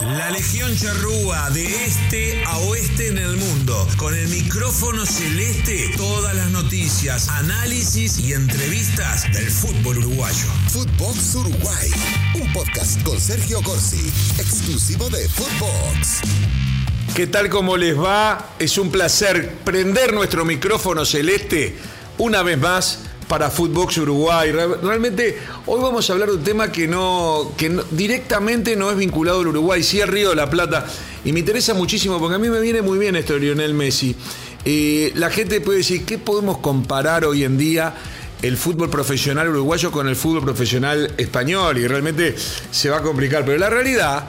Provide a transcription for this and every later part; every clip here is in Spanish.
La Legión Charrúa de este a oeste en el mundo. Con el micrófono celeste, todas las noticias, análisis y entrevistas del fútbol uruguayo. Footbox Uruguay, un podcast con Sergio Corsi, exclusivo de Footbox. ¿Qué tal como les va? Es un placer prender nuestro micrófono celeste una vez más para Footbox Uruguay. Realmente hoy vamos a hablar de un tema que no, que directamente no es vinculado al Uruguay, sí al Río de la Plata. Y me interesa muchísimo porque a mí me viene muy bien esto de Lionel Messi. Eh, la gente puede decir, ¿qué podemos comparar hoy en día? el fútbol profesional uruguayo con el fútbol profesional español y realmente se va a complicar. Pero la realidad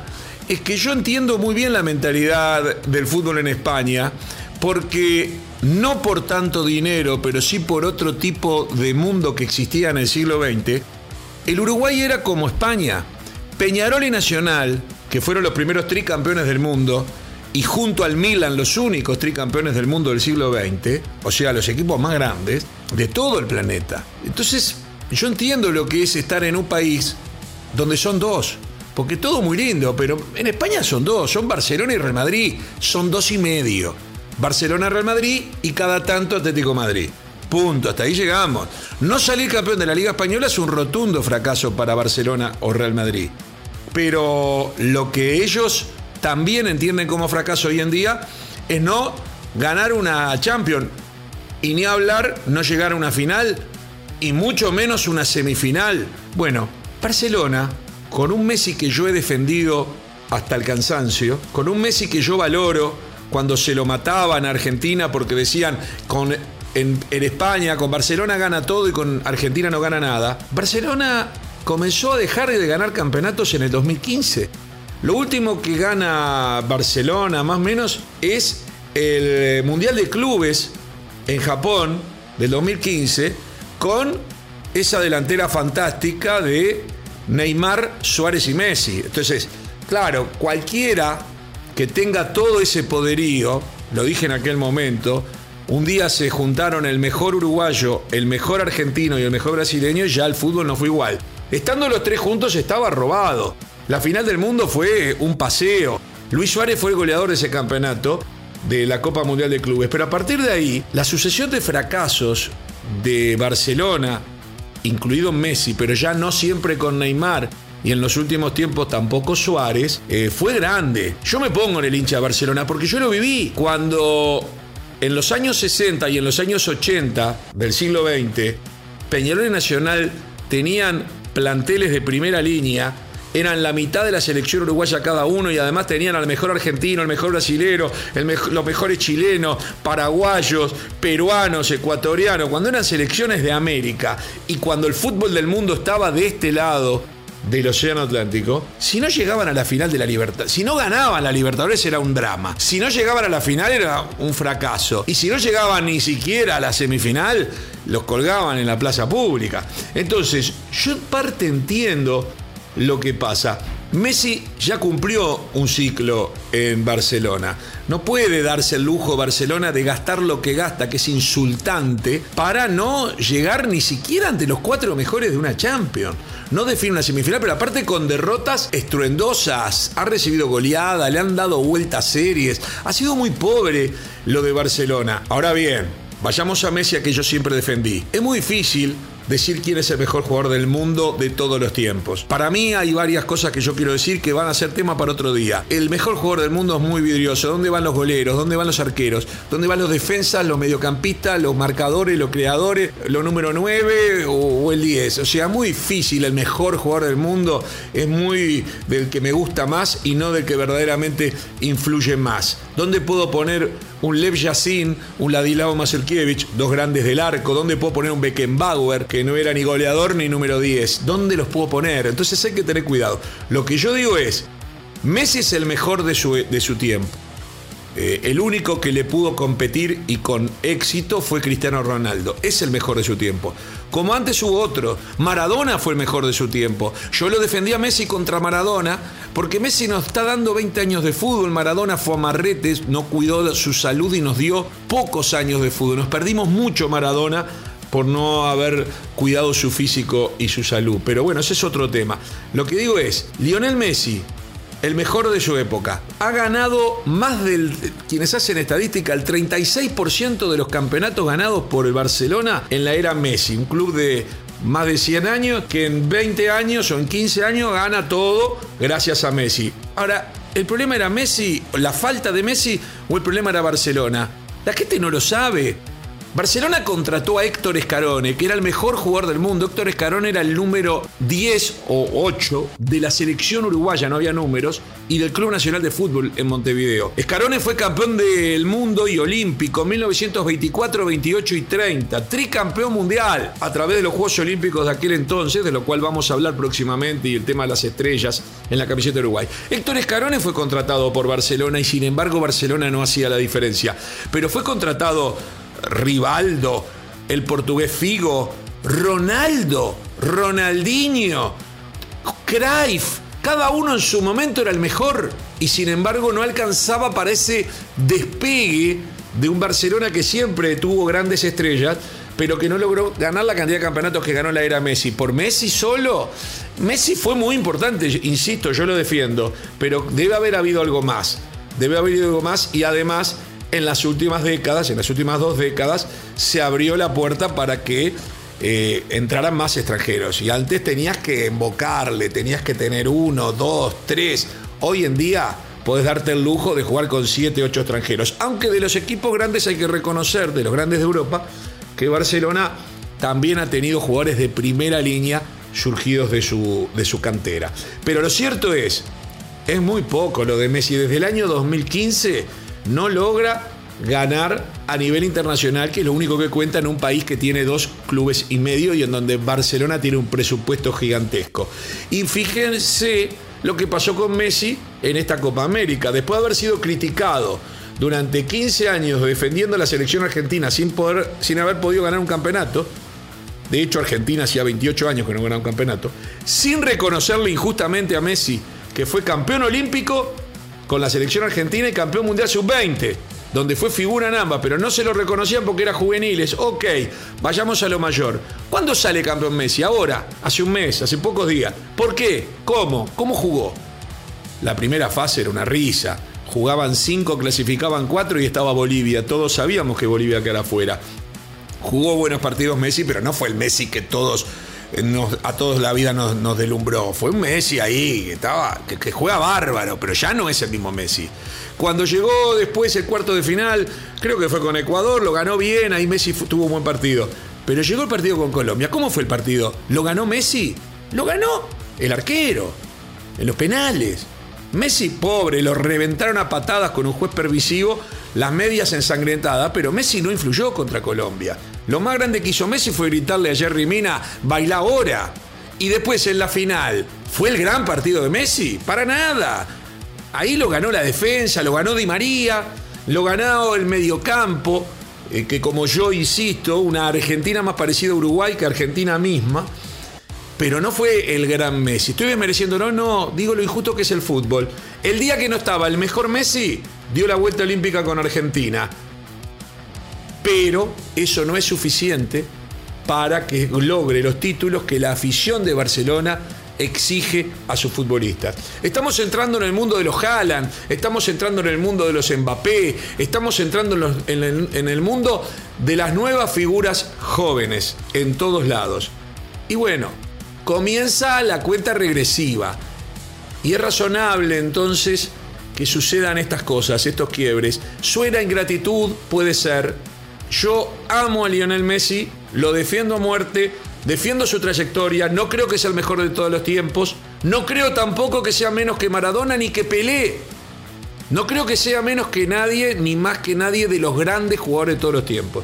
es que yo entiendo muy bien la mentalidad del fútbol en España porque no por tanto dinero, pero sí por otro tipo de mundo que existía en el siglo XX, el Uruguay era como España. Peñarol y Nacional, que fueron los primeros tricampeones del mundo, y junto al Milan los únicos tricampeones del mundo del siglo XX, o sea, los equipos más grandes de todo el planeta. Entonces, yo entiendo lo que es estar en un país donde son dos, porque todo muy lindo, pero en España son dos, son Barcelona y Real Madrid, son dos y medio. Barcelona-Real Madrid y cada tanto Atlético Madrid. Punto, hasta ahí llegamos. No salir campeón de la Liga Española es un rotundo fracaso para Barcelona o Real Madrid. Pero lo que ellos también entienden como fracaso hoy en día es no ganar una Champions y ni hablar no llegar a una final y mucho menos una semifinal. Bueno, Barcelona, con un Messi que yo he defendido hasta el cansancio, con un Messi que yo valoro, cuando se lo mataban a Argentina porque decían con, en, España con Barcelona gana todo y con Argentina no gana nada. Barcelona comenzó a dejar de ganar campeonatos en el 2015. Lo último que gana Barcelona, más o menos, es el Mundial de Clubes en Japón del 2015 con esa delantera fantástica de Neymar, Suárez y Messi. Entonces, claro, cualquiera que tenga todo ese poderío, lo dije en aquel momento, un día se juntaron el mejor uruguayo, el mejor argentino y el mejor brasileño y ya el fútbol no fue igual. Estando los tres juntos estaba robado. La final del mundo fue un paseo. Luis Suárez fue el goleador de ese campeonato de la Copa Mundial de Clubes. Pero a partir de ahí, la sucesión de fracasos de Barcelona, incluido Messi, pero ya no siempre con Neymar, y en los últimos tiempos tampoco Suárez, eh, fue grande. Yo me pongo en el hincha de Barcelona porque yo lo viví cuando en los años 60 y en los años 80 del siglo XX, Peñarol y Nacional tenían planteles de primera línea eran la mitad de la selección uruguaya cada uno y además tenían al mejor argentino, el mejor brasilero, los mejores chilenos, paraguayos, peruanos, ecuatorianos, cuando eran selecciones de América y cuando el fútbol del mundo estaba de este lado, del Océano Atlántico, si no llegaban a la final de la Libertad, si no ganaban la Libertadores era un drama, si no llegaban a la final era un fracaso, y si no llegaban ni siquiera a la semifinal, los colgaban en la plaza pública. Entonces, yo parte entiendo lo que pasa. Messi ya cumplió un ciclo en Barcelona. No puede darse el lujo Barcelona de gastar lo que gasta, que es insultante, para no llegar ni siquiera ante los cuatro mejores de una Champions. No define una semifinal, pero aparte con derrotas estruendosas. Ha recibido goleada, le han dado vueltas series. Ha sido muy pobre lo de Barcelona. Ahora bien, vayamos a Messi, a que yo siempre defendí. Es muy difícil decir quién es el mejor jugador del mundo de todos los tiempos. Para mí hay varias cosas que yo quiero decir que van a ser tema para otro día. El mejor jugador del mundo es muy vidrioso. ¿Dónde van los goleros? ¿Dónde van los arqueros? ¿Dónde van los defensas, los mediocampistas, los marcadores, los creadores, los número 9 o, el 10? O sea, muy difícil. El mejor jugador del mundo es muy del que me gusta más y no del que verdaderamente influye más. ¿Dónde puedo poner un Lev Yassin, un Ladilao Mazurkiewicz, dos grandes del arco? ¿Dónde puedo poner un Beckenbauer, que no era ni goleador ni número 10? ¿Dónde los puedo poner? Entonces hay que tener cuidado. Lo que yo digo es, Messi es el mejor de su, de su tiempo. Eh, el único que le pudo competir y con éxito fue Cristiano Ronaldo. Es el mejor de su tiempo. Como antes hubo otro. Maradona fue el mejor de su tiempo. Yo lo defendí a Messi contra Maradona porque Messi nos está dando 20 años de fútbol. Maradona fue a marretes, no cuidó su salud y nos dio pocos años de fútbol. Nos perdimos mucho Maradona por no haber cuidado su físico y su salud. Pero bueno, ese es otro tema. Lo que digo es, Lionel Messi el mejor de su época. Ha ganado más del, quienes hacen estadística, el 36% de los campeonatos ganados por el Barcelona en la era Messi, un club de más de 100 años que en 20 años o en 15 años gana todo gracias a Messi. Ahora, ¿el problema era Messi, la falta de Messi o el problema era Barcelona? La gente no lo sabe. Barcelona contrató a Héctor Escarone, que era el mejor jugador del mundo. Héctor Escarone era el número 10 o 8 de la selección uruguaya, no había números, y del Club Nacional de Fútbol en Montevideo. Escarone fue campeón del mundo y olímpico en 1924, 28 y 30, tricampeón mundial a través de los Juegos Olímpicos de aquel entonces, de lo cual vamos a hablar próximamente, y el tema de las estrellas en la camiseta de Uruguay. Héctor Escarone fue contratado por Barcelona y sin embargo Barcelona no hacía la diferencia, pero fue contratado Rivaldo, el portugués Figo, Ronaldo, Ronaldinho, Cruyff, cada uno en su momento era el mejor y sin embargo no alcanzaba para ese despegue de un Barcelona que siempre tuvo grandes estrellas, pero que no logró ganar la cantidad de campeonatos que ganó la era Messi. Por Messi solo, Messi fue muy importante, insisto, yo lo defiendo, pero debe haber habido algo más. Debe haber habido algo más y además en las últimas décadas, en las últimas dos décadas, se abrió la puerta para que eh, entraran más extranjeros. Y antes tenías que invocarle, tenías que tener uno, dos, tres. Hoy en día puedes darte el lujo de jugar con siete, ocho extranjeros. Aunque de los equipos grandes hay que reconocer, de los grandes de Europa, que Barcelona también ha tenido jugadores de primera línea surgidos de su, de su cantera. Pero lo cierto es, es muy poco lo de Messi. Desde el año 2015 no logra ganar a nivel internacional, que es lo único que cuenta en un país que tiene dos clubes y medio y en donde Barcelona tiene un presupuesto gigantesco. Y fíjense lo que pasó con Messi en esta Copa América. Después de haber sido criticado durante 15 años defendiendo a la selección argentina sin, poder, sin haber podido ganar un campeonato, de hecho Argentina hacía 28 años que no ganaba un campeonato, sin reconocerle injustamente a Messi que fue campeón olímpico con la selección argentina y campeón mundial sub-20, donde fue figura en ambas, pero no se lo reconocían porque era juveniles. Ok, vayamos a lo mayor. ¿Cuándo sale campeón Messi? Ahora, hace un mes, hace pocos días. ¿Por qué? ¿Cómo? ¿Cómo jugó? La primera fase era una risa. Jugaban cinco, clasificaban cuatro y estaba Bolivia. Todos sabíamos que Bolivia quedara fuera. Jugó buenos partidos Messi, pero no fue el Messi que todos a todos la vida nos, nos, delumbró. Fue un Messi ahí que, estaba, que, juega bárbaro, pero ya no es el mismo Messi. Cuando llegó después el cuarto de final, creo que fue con Ecuador, lo ganó bien, ahí Messi tuvo un buen partido. Pero llegó el partido con Colombia. ¿Cómo fue el partido? ¿Lo ganó Messi? Lo ganó el arquero, en los penales. Messi, pobre, lo reventaron a patadas con un juez pervisivo, las medias ensangrentadas, pero Messi no influyó contra Colombia. Lo más grande que hizo Messi fue gritarle a Jerry Mina, baila ahora. Y después en la final, ¿fue el gran partido de Messi? Para nada. Ahí lo ganó la defensa, lo ganó Di María, lo ganó el mediocampo, eh, que como yo insisto, una Argentina más parecida a Uruguay que Argentina misma. Pero no fue el gran Messi. Estoy mereciendo, no, no, digo lo injusto que es el fútbol. El día que no estaba el mejor Messi, dio la vuelta olímpica con Argentina pero eso no es suficiente para que logre los títulos que la afición de Barcelona exige a sus futbolistas. Estamos entrando en el mundo de los Haaland, estamos entrando en el mundo de los Mbappé, estamos entrando en, en el mundo de las nuevas figuras jóvenes en todos lados. Y bueno, comienza la cuenta regresiva. Y es razonable entonces que sucedan estas cosas, estos quiebres. Suena ingratitud, puede ser, yo amo a Lionel Messi, lo defiendo a muerte, defiendo su trayectoria, no creo que sea el mejor de todos los tiempos, no creo tampoco que sea menos que Maradona ni que Pelé. No creo que sea menos que nadie, ni más que nadie de los grandes jugadores de todos los tiempos.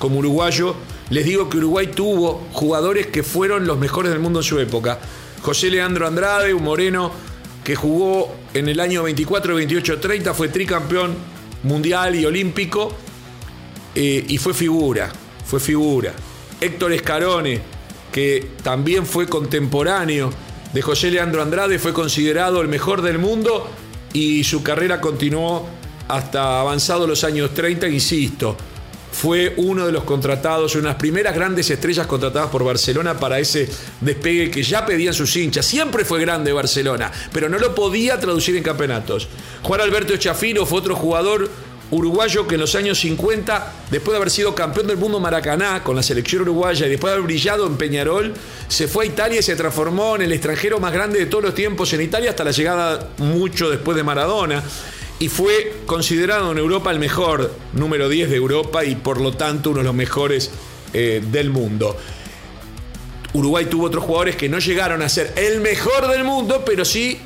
Como uruguayo, les digo que Uruguay tuvo jugadores que fueron los mejores del mundo en su época. José Leandro Andrade, un moreno que jugó en el año 24, 28, 30, fue tricampeón mundial y olímpico eh, y fue figura, fue figura. Héctor Escarone, que también fue contemporáneo de José Leandro Andrade, fue considerado el mejor del mundo y su carrera continuó hasta avanzado los años 30, insisto. Fue uno de los contratados, unas primeras grandes estrellas contratadas por Barcelona para ese despegue que ya pedían sus hinchas. Siempre fue grande Barcelona, pero no lo podía traducir en campeonatos. Juan Alberto Echafino fue otro jugador uruguayo que en los años 50, después de haber sido campeón del mundo Maracaná con la selección uruguaya y después de haber brillado en Peñarol, se fue a Italia y se transformó en el extranjero más grande de todos los tiempos en Italia hasta la llegada mucho después de Maradona y fue considerado en Europa el mejor número 10 de Europa y por lo tanto uno de los mejores eh, del mundo. Uruguay tuvo otros jugadores que no llegaron a ser el mejor del mundo, pero sí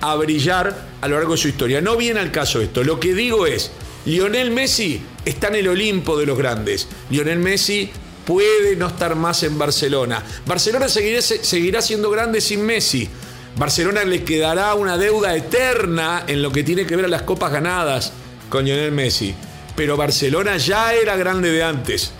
a brillar a lo largo de su historia. No viene al caso esto. Lo que digo es, Lionel Messi está en el Olimpo de los grandes. Lionel Messi puede no estar más en Barcelona. Barcelona seguirá, seguirá siendo grande sin Messi. Barcelona le quedará una deuda eterna en lo que tiene que ver a las copas ganadas con Lionel Messi. Pero Barcelona ya era grande de antes.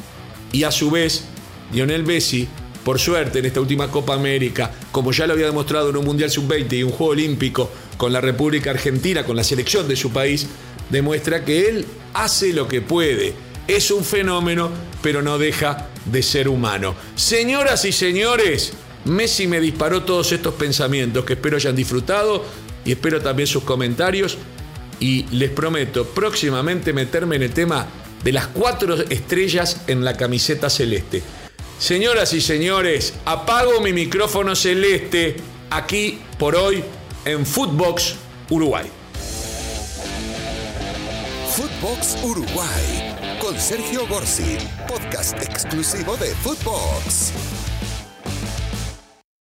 Y a su vez, Lionel Messi, por suerte en esta última Copa América, como ya lo había demostrado en un Mundial Sub-20 y un Juego Olímpico con la República Argentina, con la selección de su país, demuestra que él hace lo que puede. Es un fenómeno, pero no deja de ser humano. Señoras y señores, Messi me disparó todos estos pensamientos que espero hayan disfrutado y espero también sus comentarios. Y les prometo próximamente meterme en el tema de las cuatro estrellas en la camiseta celeste. Señoras y señores, apago mi micrófono celeste aquí por hoy en Footbox Uruguay. Footbox Uruguay con Sergio Gorsi, podcast exclusivo de Footbox.